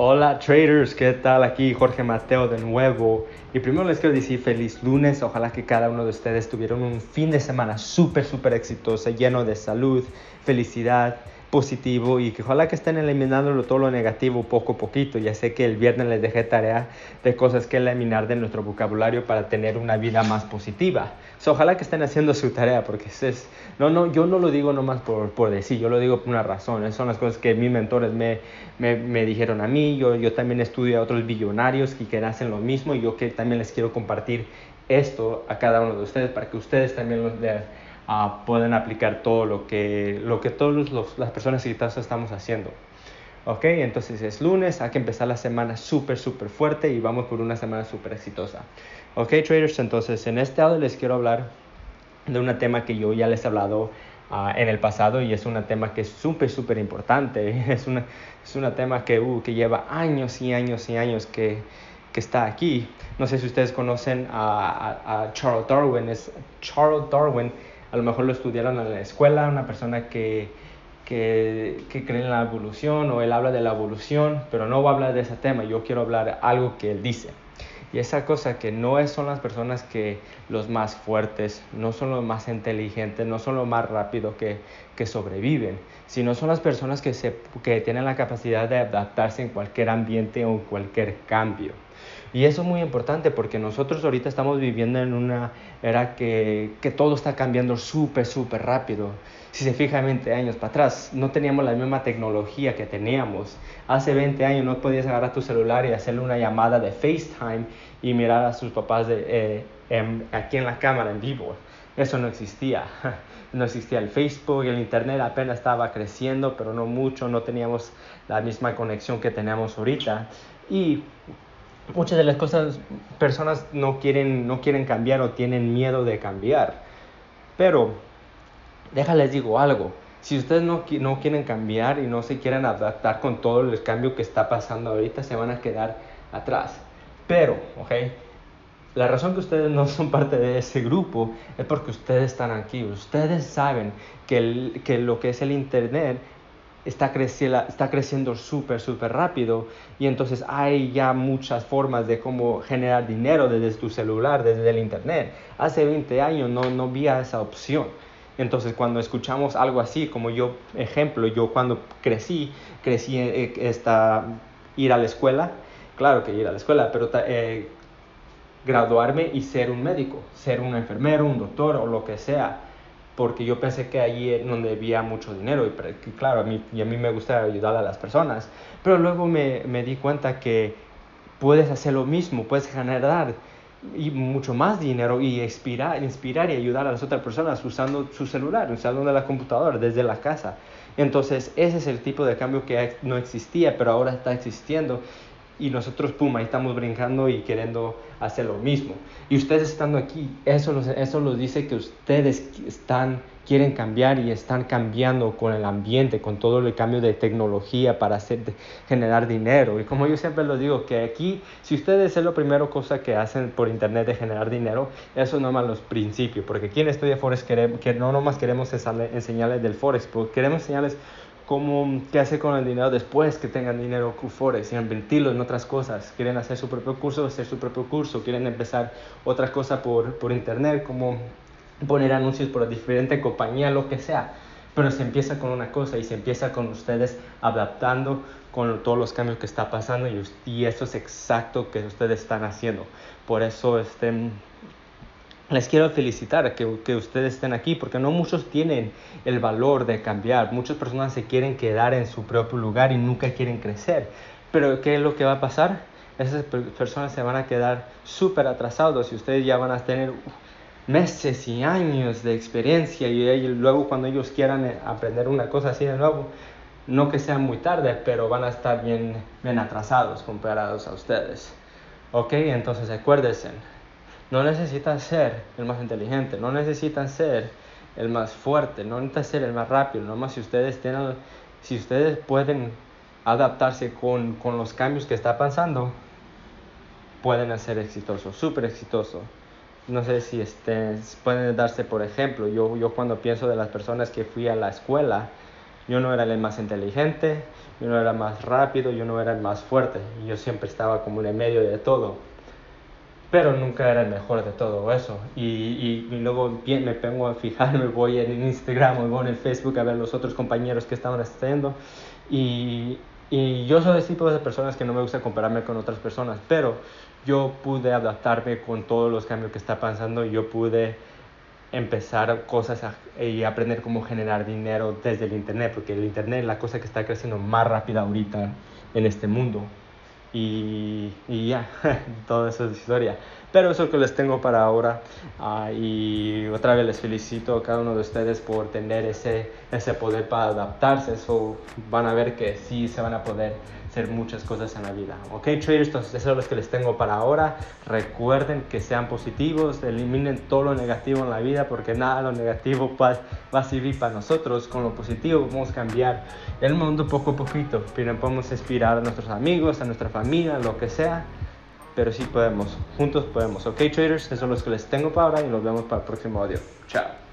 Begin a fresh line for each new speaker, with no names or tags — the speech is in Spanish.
Hola traders, ¿qué tal? Aquí Jorge Mateo de nuevo. Y primero les quiero decir feliz lunes. Ojalá que cada uno de ustedes tuvieran un fin de semana súper, súper exitoso, lleno de salud, felicidad positivo y que ojalá que estén eliminando todo lo negativo poco a poquito. Ya sé que el viernes les dejé tarea de cosas que eliminar de nuestro vocabulario para tener una vida más positiva. ojalá que estén haciendo su tarea porque es, no, no, yo no lo digo nomás por, por decir, yo lo digo por una razón. Son las cosas que mis mentores me, me, me dijeron a mí. Yo, yo también estudio a otros billonarios que, que hacen lo mismo y yo que también les quiero compartir esto a cada uno de ustedes para que ustedes también lo uh, pueden aplicar todo lo que, lo que todas las personas exitosas estamos haciendo. Ok, entonces es lunes, hay que empezar la semana súper, súper fuerte y vamos por una semana súper exitosa. Ok, traders, entonces en este audio les quiero hablar de un tema que yo ya les he hablado uh, en el pasado y es un tema que es súper, súper importante. Es un es una tema que, uh, que lleva años y años y años que, que está aquí. No sé si ustedes conocen a, a, a Charles Darwin. Es, Charles Darwin a lo mejor lo estudiaron en la escuela, una persona que, que, que, cree en la evolución o él habla de la evolución, pero no va a hablar de ese tema, yo quiero hablar algo que él dice. Y esa cosa que no es, son las personas que los más fuertes, no son los más inteligentes, no son los más rápidos que, que sobreviven, sino son las personas que, se, que tienen la capacidad de adaptarse en cualquier ambiente o en cualquier cambio. Y eso es muy importante porque nosotros ahorita estamos viviendo en una era que, que todo está cambiando súper, súper rápido. Si se fija 20 años para atrás, no teníamos la misma tecnología que teníamos. Hace 20 años no podías agarrar tu celular y hacerle una llamada de FaceTime y mirar a sus papás de, eh, aquí en la cámara en vivo. Eso no existía. No existía el Facebook, el Internet apenas estaba creciendo, pero no mucho, no teníamos la misma conexión que tenemos ahorita. Y muchas de las cosas personas no quieren, no quieren cambiar o tienen miedo de cambiar. Pero déjales digo algo, si ustedes no, no quieren cambiar y no se quieren adaptar con todo el cambio que está pasando ahorita, se van a quedar atrás. Pero, ¿ok? La razón que ustedes no son parte de ese grupo es porque ustedes están aquí. Ustedes saben que, que lo que es el Internet está, creciendo, está creciendo súper, súper rápido y entonces hay ya muchas formas de cómo generar dinero desde tu celular, desde el internet. Hace 20 años no, no había esa opción. Entonces cuando escuchamos algo así, como yo, ejemplo, yo cuando crecí, crecí eh, esta, ir a la escuela, claro que ir a la escuela, pero eh, graduarme y ser un médico, ser un enfermero, un doctor o lo que sea porque yo pensé que allí es donde había mucho dinero y, claro, a mí, y a mí me gusta ayudar a las personas, pero luego me, me di cuenta que puedes hacer lo mismo, puedes generar y mucho más dinero y inspirar, inspirar y ayudar a las otras personas usando su celular, usando la computadora desde la casa. Entonces ese es el tipo de cambio que no existía, pero ahora está existiendo y nosotros, pum, ahí estamos brincando y queriendo hacer lo mismo. Y ustedes estando aquí, eso nos, eso nos dice que ustedes están, quieren cambiar y están cambiando con el ambiente, con todo el cambio de tecnología para hacer, generar dinero. Y como yo siempre lo digo, que aquí, si ustedes es la primera cosa que hacen por internet de generar dinero, eso no más los principios, porque aquí en Estudia Forex queremos, que no nomás queremos enseñarles del Forex, queremos enseñarles cómo, qué hacer con el dinero después que tengan dinero Q4, si invertirlo en otras cosas, quieren hacer su propio curso, hacer su propio curso, quieren empezar otra cosa por, por internet, como poner anuncios por diferente compañía, lo que sea. Pero se empieza con una cosa y se empieza con ustedes adaptando con todos los cambios que está pasando y, y eso es exacto que ustedes están haciendo. Por eso estén les quiero felicitar que, ustedes estén aquí porque no muchos tienen el valor de cambiar. Muchas personas se quieren quedar en su propio lugar y nunca quieren crecer. Pero ¿qué es lo que va a pasar? Esas personas se van a quedar súper atrasados y ustedes ya van a tener meses y años de experiencia y luego cuando ellos quieran eh, aprender una cosa así de nuevo, no que sea muy tarde, pero van a estar bien, bien atrasados comparados a ustedes. Ok, entonces acuérdense, no necesitan ser el más inteligente, no necesitan ser el más fuerte, no necesitan ser el más rápido, nomás si ustedes tienen, si ustedes pueden adaptarse con, con los cambios que está pasando, pueden ser exitosos, súper exitosos. No sé si este, pueden darse por ejemplo, yo, yo cuando pienso de las personas que fui a la escuela, Yo no era el más inteligente, yo no era más rápido, yo no era el más fuerte, yo siempre estaba como en el medio de todo, pero nunca era el mejor de todo eso. Y, y, y luego me pongo a fijarme, voy en Instagram o voy en Facebook a ver los otros compañeros que estaban haciendo y, y yo soy ese tipo de personas que no me gusta compararme con otras personas, pero yo pude adaptarme con todos los cambios que está pasando, yo pude empezar cosas y aprender cómo generar dinero desde el internet, porque el internet es la cosa que está creciendo más rápida ahorita en este mundo. Y, y ya, todo eso es historia. Pero eso es lo que les tengo para ahora. Uh, y otra vez les felicito a cada uno de ustedes por tener ese, ese poder para adaptarse. Eso van a ver que sí se van a poder hacer muchas cosas en la vida. Ok, traders, entonces eso es lo que les tengo para ahora. Recuerden que sean positivos, eliminen todo lo negativo en la vida porque nada lo negativo va, va a servir para nosotros. Con lo positivo vamos a cambiar el mundo poco a poquito. Pero podemos inspirar a nuestros amigos, a nuestra familia, lo que sea pero sí podemos, juntos podemos. Ok, traders, eso es lo que les tengo para ahora y nos vemos para el próximo audio. Chao.